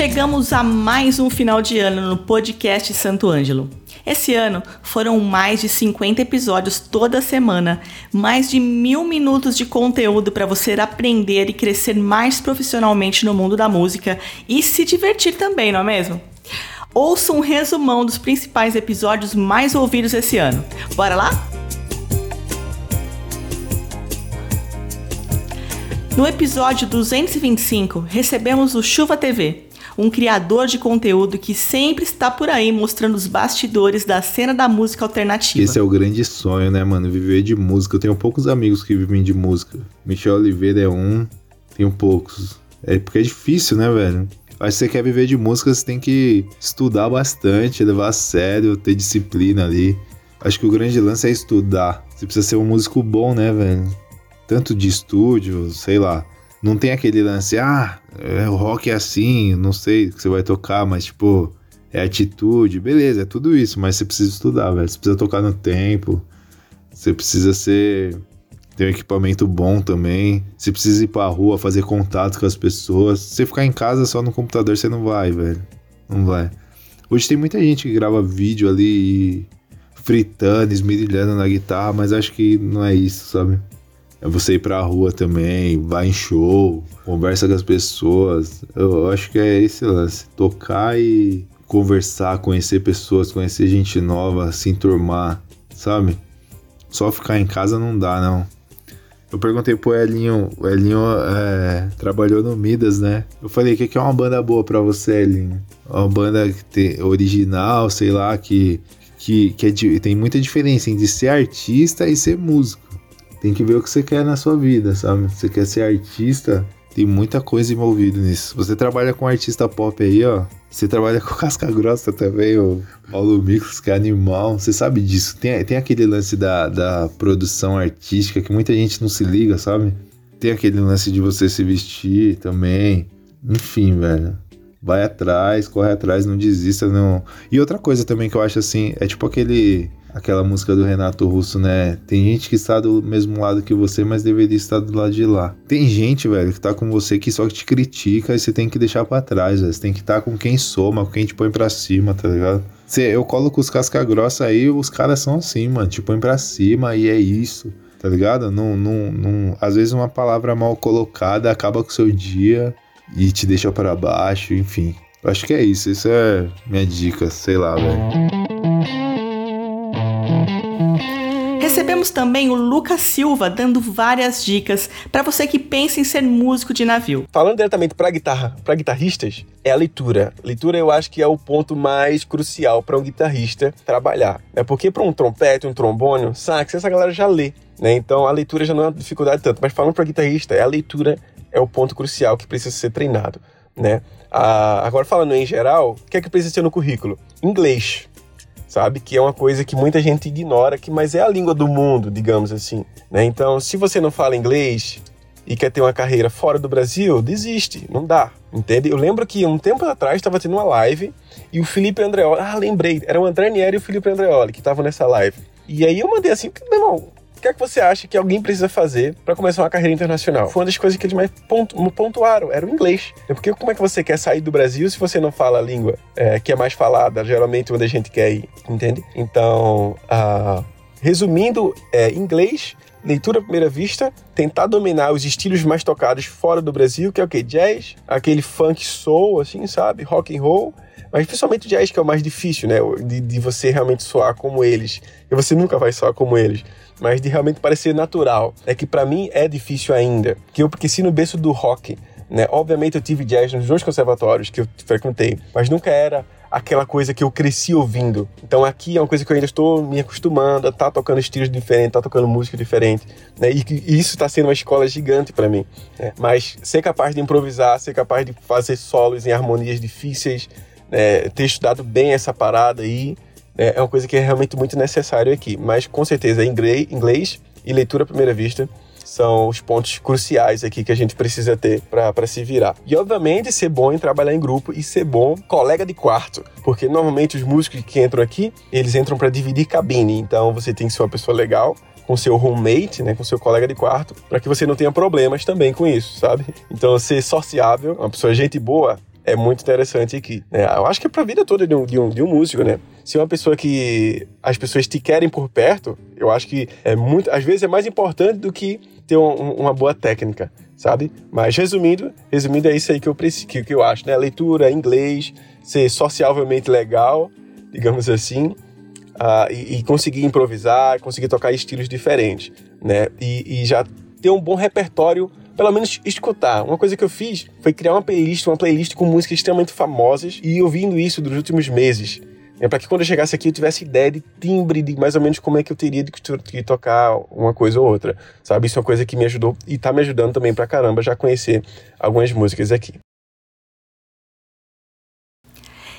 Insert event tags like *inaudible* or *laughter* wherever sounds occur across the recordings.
Chegamos a mais um final de ano no podcast Santo Ângelo. Esse ano foram mais de 50 episódios toda semana, mais de mil minutos de conteúdo para você aprender e crescer mais profissionalmente no mundo da música e se divertir também, não é mesmo? Ouça um resumão dos principais episódios mais ouvidos esse ano. Bora lá? No episódio 225, recebemos o Chuva TV, um criador de conteúdo que sempre está por aí mostrando os bastidores da cena da música alternativa. Esse é o grande sonho, né, mano? Viver de música. Eu tenho poucos amigos que vivem de música. Michel Oliveira é um, tenho poucos. É porque é difícil, né, velho? Mas se você quer viver de música, você tem que estudar bastante, levar a sério, ter disciplina ali. Acho que o grande lance é estudar. Você precisa ser um músico bom, né, velho? Tanto de estúdio, sei lá. Não tem aquele lance, ah, é, o rock é assim, não sei o que você vai tocar, mas tipo, é atitude, beleza, é tudo isso, mas você precisa estudar, velho. Você precisa tocar no tempo, você precisa ser. ter um equipamento bom também. Você precisa ir pra rua, fazer contato com as pessoas. Se você ficar em casa só no computador, você não vai, velho. Não vai. Hoje tem muita gente que grava vídeo ali fritando, esmerilhando na guitarra, mas acho que não é isso, sabe? É você ir pra rua também, vai em show, conversa com as pessoas. Eu acho que é esse lance. Tocar e conversar, conhecer pessoas, conhecer gente nova, se enturmar, sabe? Só ficar em casa não dá, não. Eu perguntei pro Elinho, o Elinho é, trabalhou no Midas, né? Eu falei, o que, é uma banda boa pra você, Elinho? Uma banda que tem, original, sei lá, que, que, que é, tem muita diferença entre ser artista e ser músico tem que ver o que você quer na sua vida, sabe? Você quer ser artista, tem muita coisa envolvida nisso. Você trabalha com artista pop aí, ó. Você trabalha *laughs* com casca grossa também, o Paulo Micos, que é animal. Você sabe disso. Tem, tem aquele lance da, da produção artística que muita gente não se liga, sabe? Tem aquele lance de você se vestir também. Enfim, velho. Vai atrás, corre atrás, não desista, não. E outra coisa também que eu acho assim, é tipo aquele aquela música do Renato Russo, né? Tem gente que está do mesmo lado que você, mas deveria estar do lado de lá. Tem gente, velho, que tá com você que só te critica e você tem que deixar para trás, velho. Você tem que estar tá com quem soma, com quem te põe pra cima, tá ligado? Se eu coloco os casca grossa aí, os caras são assim, mano, te põe pra cima e é isso, tá ligado? Não, não, não, às vezes uma palavra mal colocada acaba com o seu dia e te deixa para baixo, enfim. Eu acho que é isso, isso é minha dica, sei lá, velho. Recebemos também o Lucas Silva dando várias dicas para você que pensa em ser músico de navio. Falando diretamente para guitarra, para guitarristas, é a leitura. Leitura eu acho que é o ponto mais crucial para um guitarrista trabalhar. É porque para um trompete, um trombone, sax, essa galera já lê, né? Então a leitura já não é uma dificuldade tanto. Mas falando para guitarrista, é a leitura é o ponto crucial que precisa ser treinado, né? Ah, agora falando em geral, o que é que precisa ter no currículo? Inglês sabe? Que é uma coisa que muita gente ignora, que mas é a língua do mundo, digamos assim. Né? Então, se você não fala inglês e quer ter uma carreira fora do Brasil, desiste, não dá, entende? Eu lembro que um tempo atrás estava tendo uma live e o Felipe Andreoli, ah, lembrei, era o André Nieri e o Felipe Andreoli que estavam nessa live. E aí eu mandei assim, meu irmão, o que é que você acha que alguém precisa fazer para começar uma carreira internacional? Foi uma das coisas que eles mais pontu pontuaram, era o inglês. É porque como é que você quer sair do Brasil se você não fala a língua é, que é mais falada, geralmente onde a gente quer ir, entende? Então, uh, resumindo, é, inglês, leitura à primeira vista, tentar dominar os estilos mais tocados fora do Brasil, que é o que? Jazz, aquele funk soul, assim, sabe? Rock and roll, mas principalmente o jazz que é o mais difícil, né? De, de você realmente soar como eles. E você nunca vai soar como eles mas de realmente parecer natural. É que para mim é difícil ainda. Que eu cresci no berço do rock, Né? Obviamente eu tive jazz nos dois conservatórios que eu frequentei, mas nunca era aquela coisa que eu cresci ouvindo. Então aqui é uma coisa que eu ainda estou me acostumando a estar tá tocando estilos diferentes, tá tocando música diferente, né? E, e isso está sendo uma escola gigante para mim. Né? Mas ser capaz de improvisar, ser capaz de fazer solos em harmonias difíceis, né? ter estudado bem essa parada aí, né? é uma coisa que é realmente muito necessário aqui. Mas com certeza inglês, inglês e leitura à primeira vista são os pontos cruciais aqui que a gente precisa ter para se virar. E obviamente ser bom em trabalhar em grupo e ser bom colega de quarto, porque normalmente os músicos que entram aqui, eles entram para dividir cabine, então você tem que ser uma pessoa legal, com seu roommate, né, com seu colega de quarto, para que você não tenha problemas também com isso, sabe? Então ser sociável, uma pessoa gente boa, é muito interessante aqui. Né? Eu acho que é para a vida toda de um, de, um, de um músico, né? Se é uma pessoa que as pessoas te querem por perto, eu acho que é muito, às vezes é mais importante do que ter um, uma boa técnica, sabe? Mas resumindo, resumindo é isso aí que eu que, que eu acho, né? Leitura, inglês, ser socialmente legal, digamos assim, uh, e, e, conseguir improvisar, conseguir tocar estilos diferentes, né? E, e já ter um bom repertório pelo menos escutar. Uma coisa que eu fiz foi criar uma playlist, uma playlist com músicas extremamente famosas e ouvindo isso dos últimos meses. É para que quando eu chegasse aqui eu tivesse ideia de timbre, de mais ou menos como é que eu teria de, de, tocar uma coisa ou outra, sabe? Isso é uma coisa que me ajudou e tá me ajudando também pra caramba já conhecer algumas músicas aqui.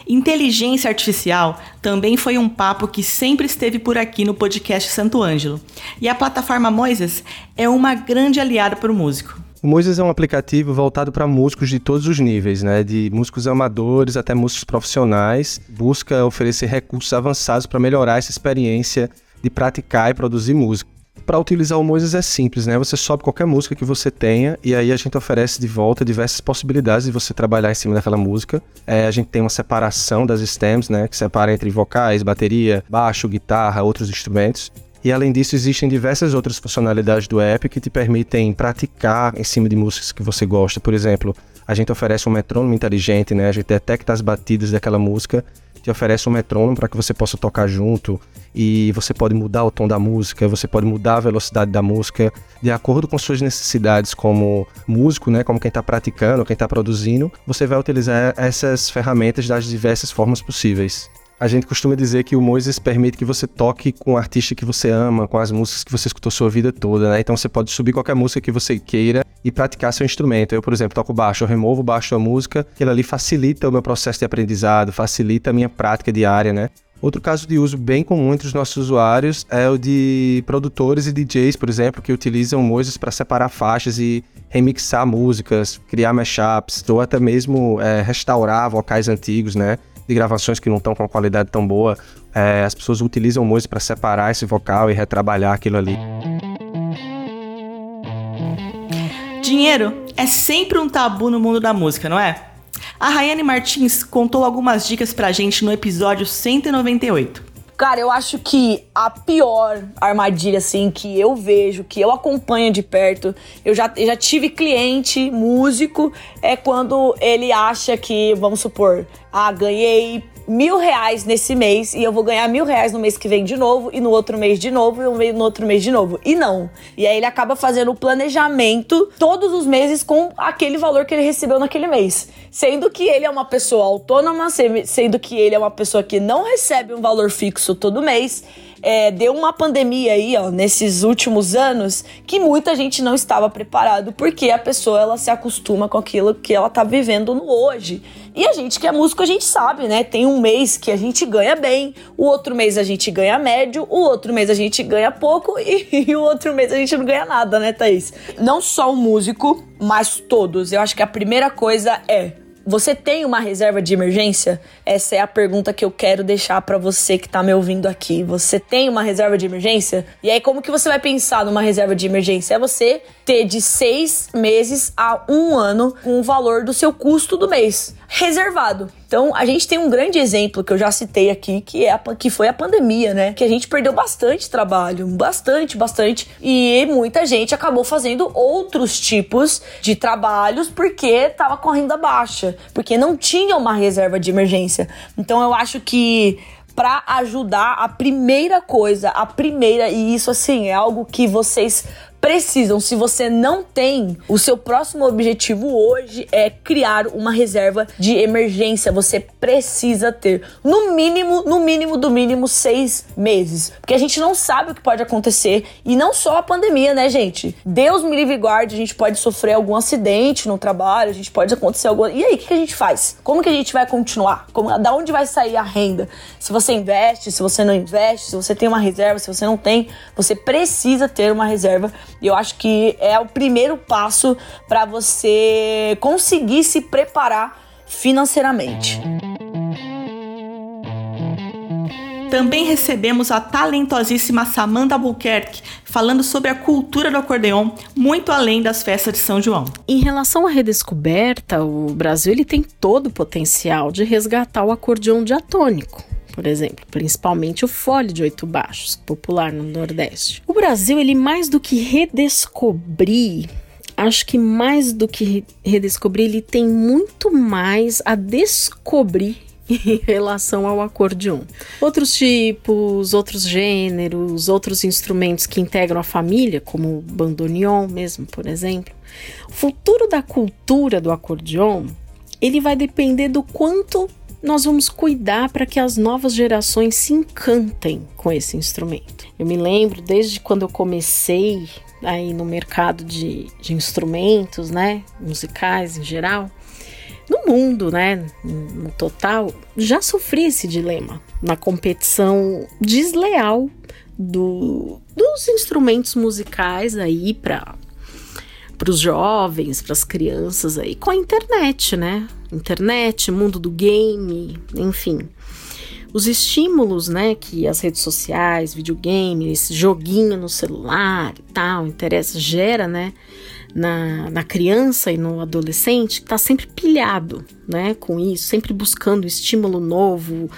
Inteligência artificial também foi um papo que sempre esteve por aqui no podcast Santo Ângelo. E a plataforma Moises é uma grande aliada para o músico. O Moises é um aplicativo voltado para músicos de todos os níveis, né? de músicos amadores até músicos profissionais. Busca oferecer recursos avançados para melhorar essa experiência de praticar e produzir música. Para utilizar o Moises é simples, né? Você sobe qualquer música que você tenha e aí a gente oferece de volta diversas possibilidades de você trabalhar em cima daquela música. É, a gente tem uma separação das stems, né? Que separa entre vocais, bateria, baixo, guitarra, outros instrumentos. E além disso, existem diversas outras funcionalidades do app que te permitem praticar em cima de músicas que você gosta. Por exemplo, a gente oferece um metrônomo inteligente, né? A gente detecta as batidas daquela música, te oferece um metrônomo para que você possa tocar junto e você pode mudar o tom da música, você pode mudar a velocidade da música de acordo com suas necessidades como músico, né? Como quem está praticando, quem está produzindo. Você vai utilizar essas ferramentas das diversas formas possíveis. A gente costuma dizer que o Moises permite que você toque com o artista que você ama, com as músicas que você escutou sua vida toda, né? Então você pode subir qualquer música que você queira e praticar seu instrumento. Eu, por exemplo, toco baixo, eu removo baixo da música, que ali facilita o meu processo de aprendizado, facilita a minha prática diária, né? Outro caso de uso bem comum entre os nossos usuários é o de produtores e DJs, por exemplo, que utilizam Moises para separar faixas e remixar músicas, criar mashups, ou até mesmo é, restaurar vocais antigos, né? De gravações que não estão com qualidade tão boa, é, as pessoas utilizam o Moise para separar esse vocal e retrabalhar aquilo ali. Dinheiro é sempre um tabu no mundo da música, não é? A Rayane Martins contou algumas dicas pra gente no episódio 198. Cara, eu acho que a pior armadilha, assim, que eu vejo, que eu acompanho de perto, eu já, eu já tive cliente, músico, é quando ele acha que, vamos supor, ah, ganhei mil reais nesse mês e eu vou ganhar mil reais no mês que vem de novo e no outro mês de novo e no outro mês de novo. E não. E aí ele acaba fazendo o planejamento todos os meses com aquele valor que ele recebeu naquele mês. Sendo que ele é uma pessoa autônoma, sendo que ele é uma pessoa que não recebe um valor fixo todo mês é, deu uma pandemia aí, ó, nesses últimos anos, que muita gente não estava preparado, porque a pessoa ela se acostuma com aquilo que ela tá vivendo no hoje. E a gente que é músico, a gente sabe, né? Tem um mês que a gente ganha bem, o outro mês a gente ganha médio, o outro mês a gente ganha pouco *laughs* e, e o outro mês a gente não ganha nada, né, Thaís? Não só o músico, mas todos. Eu acho que a primeira coisa é você tem uma reserva de emergência? Essa é a pergunta que eu quero deixar para você que tá me ouvindo aqui. Você tem uma reserva de emergência? E aí, como que você vai pensar numa reserva de emergência? É você de seis meses a um ano com o valor do seu custo do mês reservado. Então, a gente tem um grande exemplo que eu já citei aqui, que, é a, que foi a pandemia, né? Que a gente perdeu bastante trabalho, bastante, bastante. E muita gente acabou fazendo outros tipos de trabalhos porque tava correndo a baixa, porque não tinha uma reserva de emergência. Então, eu acho que para ajudar, a primeira coisa, a primeira, e isso assim é algo que vocês precisam. Se você não tem, o seu próximo objetivo hoje é criar uma reserva de emergência. Você precisa ter, no mínimo, no mínimo do mínimo, seis meses. Porque a gente não sabe o que pode acontecer. E não só a pandemia, né, gente? Deus me livre e guarde, a gente pode sofrer algum acidente no trabalho, a gente pode acontecer alguma. E aí, o que a gente faz? Como que a gente vai continuar? Como, da onde vai sair a renda? Se você investe, se você não investe, se você tem uma reserva, se você não tem, você precisa ter uma reserva. E eu acho que é o primeiro passo para você conseguir se preparar financeiramente. Também recebemos a talentosíssima Samantha Albuquerque falando sobre a cultura do acordeon, muito além das festas de São João. Em relação à redescoberta, o Brasil ele tem todo o potencial de resgatar o acordeon diatônico por exemplo, principalmente o fole de oito baixos, popular no Nordeste. O Brasil, ele mais do que redescobrir, acho que mais do que redescobrir, ele tem muito mais a descobrir *laughs* em relação ao acordeon. Outros tipos, outros gêneros, outros instrumentos que integram a família, como o bandoneon mesmo, por exemplo. O futuro da cultura do acordeon, ele vai depender do quanto nós vamos cuidar para que as novas gerações se encantem com esse instrumento. Eu me lembro desde quando eu comecei aí no mercado de, de instrumentos, né, musicais em geral, no mundo, né, no total, já sofri esse dilema na competição desleal do, dos instrumentos musicais aí para para os jovens, para as crianças aí com a internet, né? Internet, mundo do game, enfim. Os estímulos, né, que as redes sociais, videogame, esse joguinho no celular e tal, interessa, gera, né, na, na criança e no adolescente, que tá sempre pilhado, né, com isso, sempre buscando estímulo novo,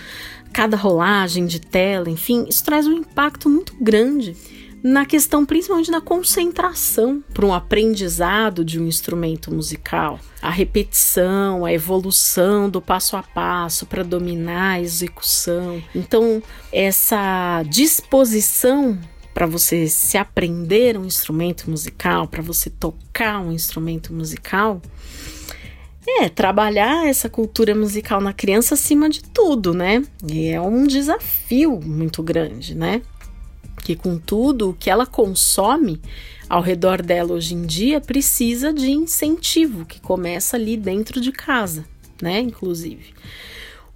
cada rolagem de tela, enfim, isso traz um impacto muito grande na questão principalmente da concentração para um aprendizado de um instrumento musical, a repetição, a evolução do passo a passo para dominar a execução. Então, essa disposição para você se aprender um instrumento musical, para você tocar um instrumento musical, é trabalhar essa cultura musical na criança acima de tudo, né? E é um desafio muito grande, né? Que com tudo o que ela consome ao redor dela hoje em dia precisa de incentivo que começa ali dentro de casa, né? Inclusive.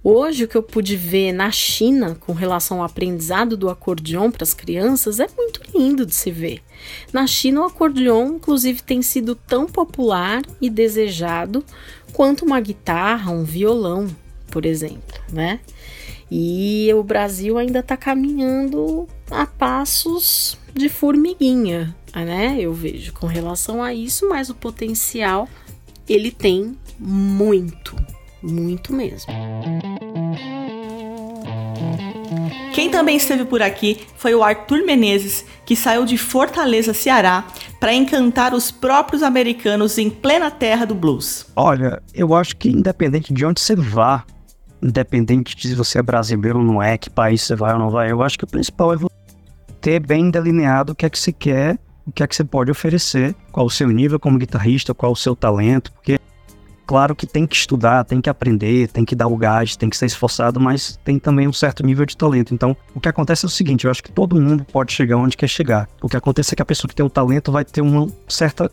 Hoje, o que eu pude ver na China com relação ao aprendizado do acordeon para as crianças é muito lindo de se ver. Na China, o acordeon, inclusive, tem sido tão popular e desejado quanto uma guitarra, um violão, por exemplo, né? E o Brasil ainda está caminhando a passos de formiguinha, né? Eu vejo com relação a isso, mas o potencial ele tem muito, muito mesmo. Quem também esteve por aqui foi o Arthur Menezes, que saiu de Fortaleza, Ceará, para encantar os próprios americanos em plena terra do blues. Olha, eu acho que independente de onde você vá, independente de se você é brasileiro ou não é, que país você vai ou não vai, eu acho que o principal é você ter bem delineado o que é que você quer, o que é que você pode oferecer, qual o seu nível como guitarrista, qual o seu talento, porque claro que tem que estudar, tem que aprender, tem que dar o gás, tem que ser esforçado, mas tem também um certo nível de talento. Então, o que acontece é o seguinte, eu acho que todo mundo pode chegar onde quer chegar. O que acontece é que a pessoa que tem o talento vai ter uma certa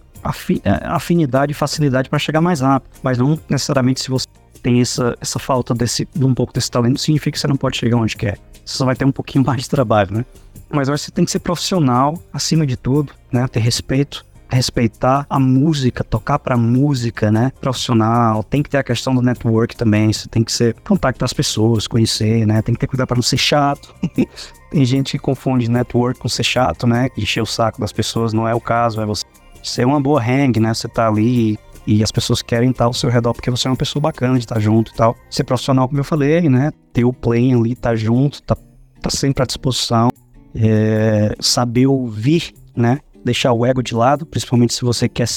é, afinidade e facilidade para chegar mais rápido, mas não necessariamente se você tem essa, essa falta desse, de um pouco desse talento, significa que você não pode chegar onde quer. Você só vai ter um pouquinho *laughs* mais de trabalho, né? Mas eu acho que você tem que ser profissional, acima de tudo, né? Ter respeito, respeitar a música, tocar pra música, né? Profissional, tem que ter a questão do network também, você tem que ser contactar as pessoas, conhecer, né? Tem que ter cuidado para não ser chato. *laughs* tem gente que confunde network com ser chato, né? Encher o saco das pessoas, não é o caso, é você ser uma boa hang, né? Você tá ali e as pessoas querem estar ao seu redor porque você é uma pessoa bacana de estar junto e tal. Ser profissional, como eu falei, né? Ter o play ali, estar tá junto, tá, tá sempre à disposição. É, saber ouvir, né? Deixar o ego de lado, principalmente se você quer.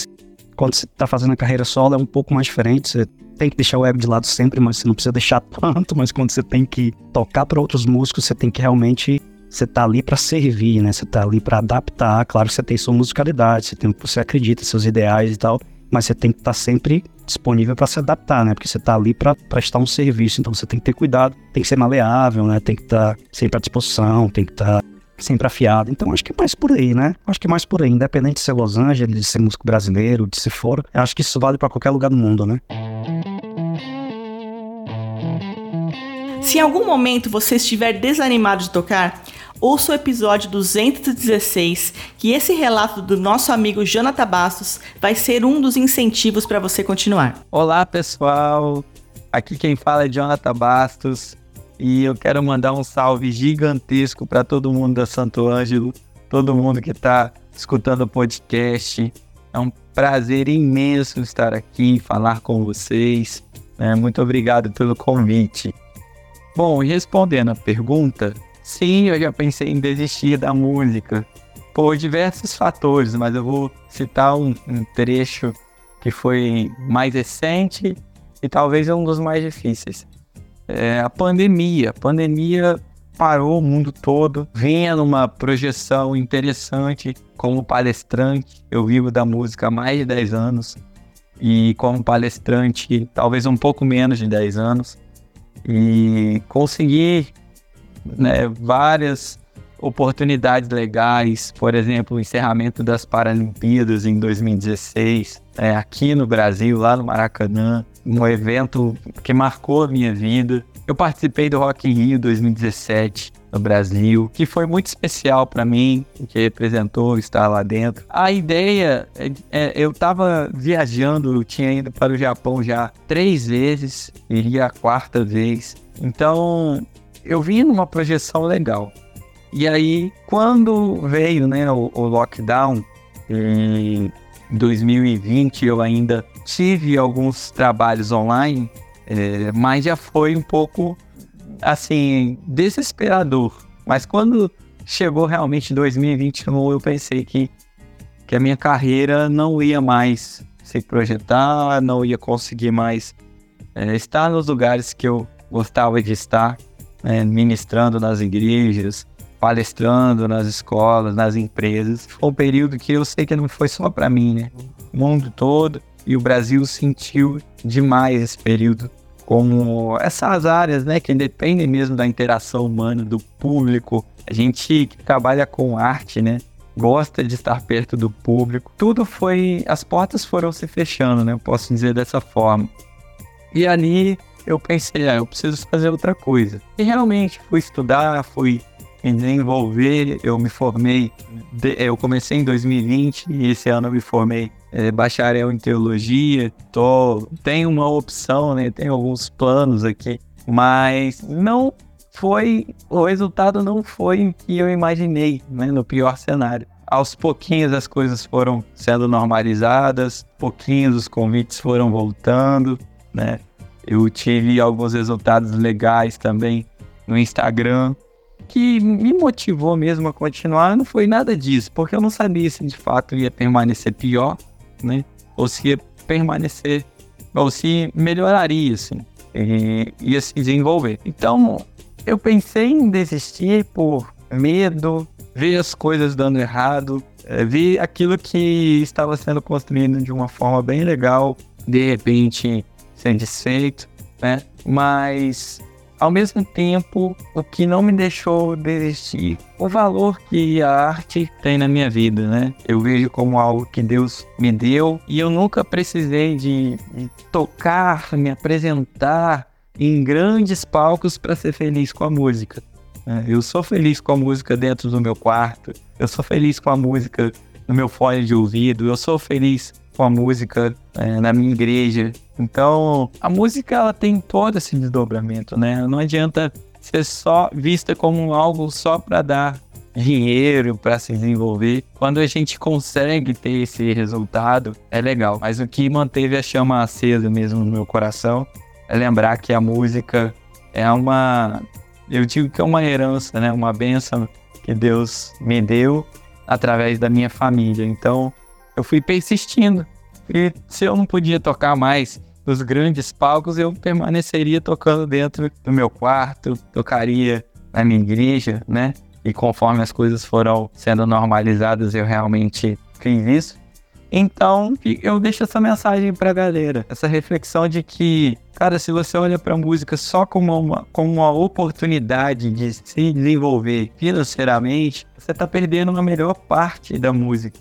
Quando você está fazendo a carreira solo, é um pouco mais diferente. Você tem que deixar o ego de lado sempre, mas você não precisa deixar *laughs* tanto. Mas quando você tem que tocar para outros músicos, você tem que realmente você tá ali para servir, né? Você tá ali para adaptar. Claro que você tem sua musicalidade, você tem você acredita, seus ideais e tal, mas você tem que estar tá sempre disponível para se adaptar, né? Porque você tá ali para prestar um serviço, então você tem que ter cuidado, tem que ser maleável, né? Tem que estar tá sempre à disposição, tem que estar tá sempre afiado. Então acho que é mais por aí, né? Acho que é mais por aí, independente de ser Los Angeles, de ser músico brasileiro, de ser fora. Acho que isso vale para qualquer lugar do mundo, né? Se em algum momento você estiver desanimado de tocar, ouça o episódio 216, que esse relato do nosso amigo Jonathan Bastos vai ser um dos incentivos para você continuar. Olá, pessoal. Aqui quem fala é Jonathan Bastos e eu quero mandar um salve gigantesco para todo mundo da Santo Ângelo, todo mundo que está escutando o podcast. É um prazer imenso estar aqui, falar com vocês. É, muito obrigado pelo convite. Bom, respondendo a pergunta, sim, eu já pensei em desistir da música por diversos fatores, mas eu vou citar um, um trecho que foi mais recente e talvez um dos mais difíceis. É a pandemia. A pandemia parou o mundo todo, vinha numa projeção interessante como palestrante. Eu vivo da música há mais de 10 anos e como palestrante, talvez um pouco menos de 10 anos e conseguir né, várias oportunidades legais, por exemplo, o encerramento das Paralimpíadas em 2016, é, aqui no Brasil, lá no Maracanã, um evento que marcou a minha vida. Eu participei do Rock in Rio 2017 no Brasil, que foi muito especial para mim, que representou estar lá dentro. A ideia, é, é, eu estava viajando, eu tinha ido para o Japão já três vezes, iria a quarta vez. Então, eu vim numa projeção legal. E aí, quando veio né, o, o lockdown, em 2020 eu ainda tive alguns trabalhos online, é, mas já foi um pouco assim desesperador. Mas quando chegou realmente 2021, eu pensei que, que a minha carreira não ia mais se projetar, não ia conseguir mais é, estar nos lugares que eu gostava de estar, é, ministrando nas igrejas, palestrando nas escolas, nas empresas. Foi um período que eu sei que não foi só para mim, né? O mundo todo e o Brasil sentiu demais esse período como essas áreas, né, que dependem mesmo da interação humana, do público. A gente que trabalha com arte, né, gosta de estar perto do público. Tudo foi, as portas foram se fechando, né, eu posso dizer dessa forma. E ali eu pensei, ah, eu preciso fazer outra coisa. E realmente fui estudar, fui me desenvolver, eu me formei, eu comecei em 2020 e esse ano eu me formei é, bacharel em teologia, tô, tenho uma opção, né? Tenho alguns planos aqui, mas não foi, o resultado não foi o que eu imaginei, né? No pior cenário. Aos pouquinhos as coisas foram sendo normalizadas, pouquinhos os convites foram voltando, né? Eu tive alguns resultados legais também no Instagram, que me motivou mesmo a continuar não foi nada disso, porque eu não sabia se de fato ia permanecer pior né? Ou se ia permanecer, ou se melhoraria, assim, e ia se desenvolver. Então, eu pensei em desistir por medo, ver as coisas dando errado, é, ver aquilo que estava sendo construído de uma forma bem legal, de repente ser desfeito, né? Mas ao mesmo tempo, o que não me deixou desistir, o valor que a arte tem na minha vida, né? Eu vejo como algo que Deus me deu e eu nunca precisei de, de tocar, me apresentar em grandes palcos para ser feliz com a música. Né? Eu sou feliz com a música dentro do meu quarto, eu sou feliz com a música no meu fone de ouvido, eu sou feliz com a música é, na minha igreja. Então, a música ela tem todo esse desdobramento, né? Não adianta ser só vista como algo só para dar dinheiro para se desenvolver. Quando a gente consegue ter esse resultado, é legal. Mas o que manteve a chama acesa mesmo no meu coração é lembrar que a música é uma, eu digo que é uma herança, né? Uma benção que Deus me deu através da minha família. Então, eu fui persistindo. E se eu não podia tocar mais nos grandes palcos, eu permaneceria tocando dentro do meu quarto, tocaria na minha igreja, né? e conforme as coisas foram sendo normalizadas, eu realmente fiz isso. Então, eu deixo essa mensagem pra galera, essa reflexão de que, cara, se você olha pra música só como uma, como uma oportunidade de se desenvolver financeiramente, você tá perdendo a melhor parte da música,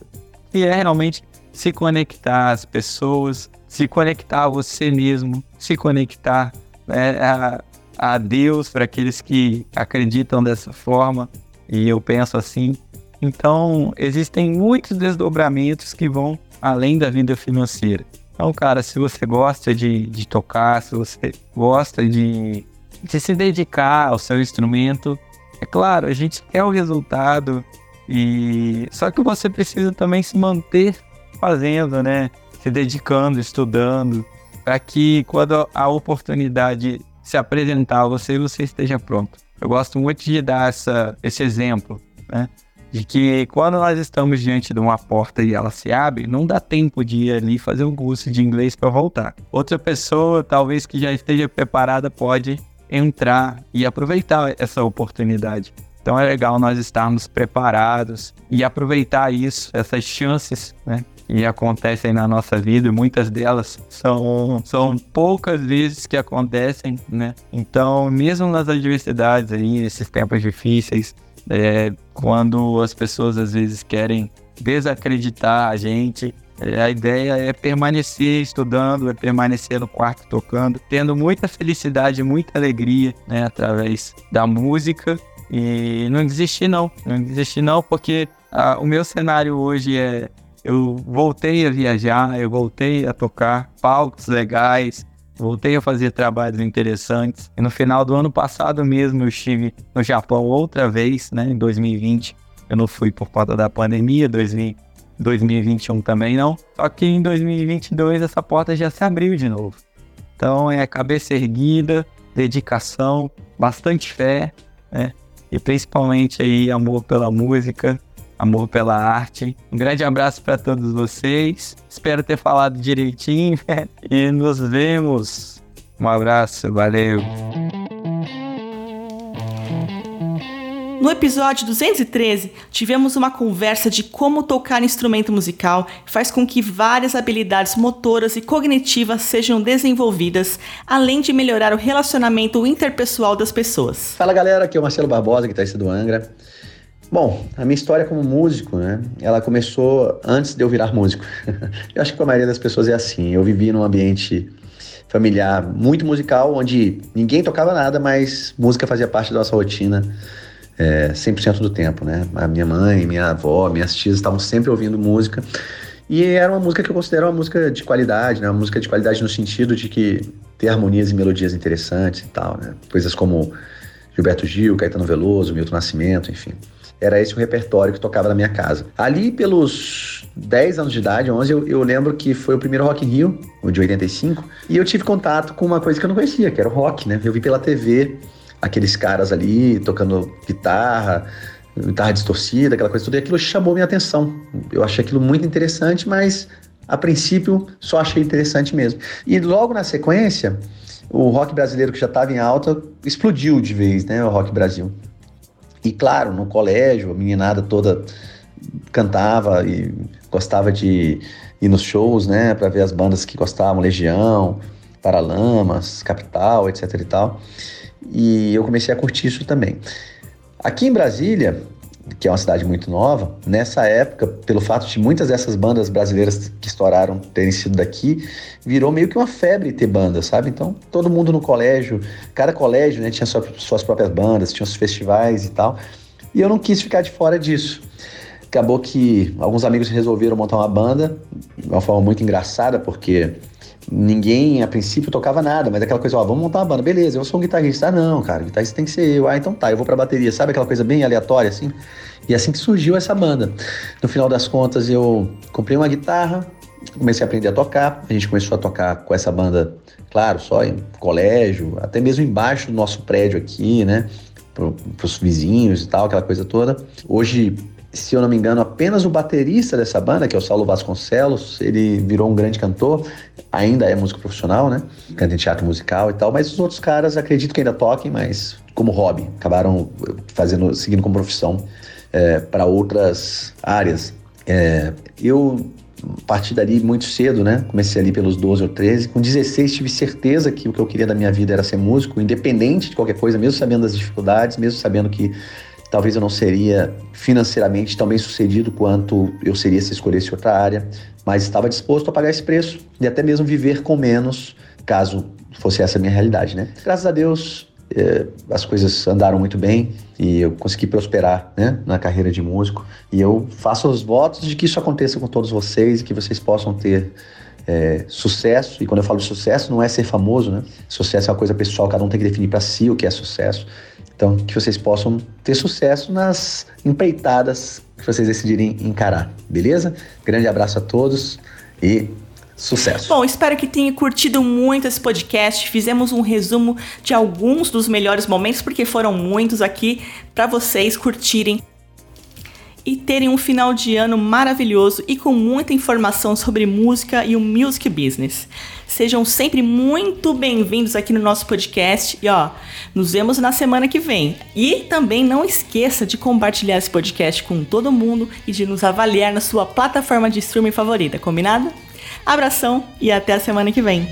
que é realmente se conectar às pessoas, se conectar a você mesmo, se conectar né, a, a Deus para aqueles que acreditam dessa forma, e eu penso assim. Então, existem muitos desdobramentos que vão além da vida financeira. Então, cara, se você gosta de, de tocar, se você gosta de, de se dedicar ao seu instrumento, é claro, a gente quer o resultado, e só que você precisa também se manter fazendo, né? Se dedicando, estudando, para que quando a oportunidade se apresentar a você, você esteja pronto. Eu gosto muito de dar essa, esse exemplo, né? De que quando nós estamos diante de uma porta e ela se abre, não dá tempo de ir ali fazer um curso de inglês para voltar. Outra pessoa, talvez que já esteja preparada, pode entrar e aproveitar essa oportunidade. Então é legal nós estarmos preparados e aproveitar isso, essas chances, né? que acontecem na nossa vida, muitas delas são, são poucas vezes que acontecem, né? Então, mesmo nas adversidades aí, nesses tempos difíceis, é, quando as pessoas às vezes querem desacreditar a gente, é, a ideia é permanecer estudando, é permanecer no quarto tocando, tendo muita felicidade, muita alegria, né, através da música e não desistir não, não desistir não, porque ah, o meu cenário hoje é eu voltei a viajar, eu voltei a tocar palcos legais, voltei a fazer trabalhos interessantes. E no final do ano passado mesmo eu estive no Japão outra vez, né, em 2020. Eu não fui por conta da pandemia, 2021 também não. Só que em 2022 essa porta já se abriu de novo. Então é cabeça erguida, dedicação, bastante fé, né? E principalmente aí amor pela música, amor pela arte. Um grande abraço para todos vocês. Espero ter falado direitinho *laughs* e nos vemos. Um abraço, valeu. No episódio 213, tivemos uma conversa de como tocar instrumento musical faz com que várias habilidades motoras e cognitivas sejam desenvolvidas, além de melhorar o relacionamento interpessoal das pessoas. Fala galera, aqui é o Marcelo Barbosa, guitarrista do Angra. Bom, a minha história como músico, né? Ela começou antes de eu virar músico. *laughs* eu acho que a maioria das pessoas é assim. Eu vivi num ambiente familiar muito musical, onde ninguém tocava nada, mas música fazia parte da nossa rotina é, 100% do tempo, né? A minha mãe, minha avó, minhas tias estavam sempre ouvindo música. E era uma música que eu considero uma música de qualidade, né? Uma música de qualidade no sentido de que ter harmonias e melodias interessantes e tal, né? Coisas como Gilberto Gil, Caetano Veloso, Milton Nascimento, enfim. Era esse o repertório que tocava na minha casa. Ali pelos 10 anos de idade, 11, eu, eu, lembro que foi o primeiro Rock in Rio, o de 85, e eu tive contato com uma coisa que eu não conhecia, que era o rock, né? Eu vi pela TV aqueles caras ali tocando guitarra, guitarra distorcida, aquela coisa toda, e aquilo chamou minha atenção. Eu achei aquilo muito interessante, mas a princípio só achei interessante mesmo. E logo na sequência, o rock brasileiro que já estava em alta explodiu de vez, né? O rock Brasil. E claro, no colégio, a meninada toda cantava e gostava de ir nos shows, né, para ver as bandas que gostavam, Legião, Paralamas, Capital, etc e tal. E eu comecei a curtir isso também. Aqui em Brasília, que é uma cidade muito nova, nessa época, pelo fato de muitas dessas bandas brasileiras que estouraram terem sido daqui, virou meio que uma febre ter bandas, sabe? Então, todo mundo no colégio, cada colégio né, tinha suas próprias bandas, tinha os festivais e tal. E eu não quis ficar de fora disso. Acabou que alguns amigos resolveram montar uma banda, de uma forma muito engraçada, porque ninguém a princípio tocava nada, mas aquela coisa, ó, vamos montar uma banda, beleza, eu sou um guitarrista. Ah, não, cara, guitarrista tem que ser eu. Ah, então tá, eu vou pra bateria, sabe aquela coisa bem aleatória assim? E assim que surgiu essa banda. No final das contas, eu comprei uma guitarra, comecei a aprender a tocar. A gente começou a tocar com essa banda, claro, só em colégio, até mesmo embaixo do nosso prédio aqui, né? Para os vizinhos e tal, aquela coisa toda. Hoje se eu não me engano, apenas o baterista dessa banda, que é o Saulo Vasconcelos, ele virou um grande cantor, ainda é músico profissional, né? Canta em teatro musical e tal, mas os outros caras acredito que ainda toquem, mas como hobby, acabaram fazendo, seguindo como profissão é, para outras áreas. É, eu a partir dali muito cedo, né? Comecei ali pelos 12 ou 13. Com 16 tive certeza que o que eu queria da minha vida era ser músico, independente de qualquer coisa, mesmo sabendo das dificuldades, mesmo sabendo que talvez eu não seria financeiramente tão bem sucedido quanto eu seria se escolhesse outra área, mas estava disposto a pagar esse preço e até mesmo viver com menos, caso fosse essa a minha realidade, né? Graças a Deus, eh, as coisas andaram muito bem e eu consegui prosperar né, na carreira de músico. E eu faço os votos de que isso aconteça com todos vocês e que vocês possam ter é, sucesso. E quando eu falo sucesso, não é ser famoso, né? Sucesso é uma coisa pessoal, cada um tem que definir para si o que é sucesso. Então, que vocês possam ter sucesso nas empreitadas que vocês decidirem encarar, beleza? Grande abraço a todos e Sucesso. Bom, espero que tenha curtido muito esse podcast. Fizemos um resumo de alguns dos melhores momentos, porque foram muitos aqui, para vocês curtirem e terem um final de ano maravilhoso e com muita informação sobre música e o music business. Sejam sempre muito bem-vindos aqui no nosso podcast e ó, nos vemos na semana que vem. E também não esqueça de compartilhar esse podcast com todo mundo e de nos avaliar na sua plataforma de streaming favorita, combinado? Abração e até a semana que vem.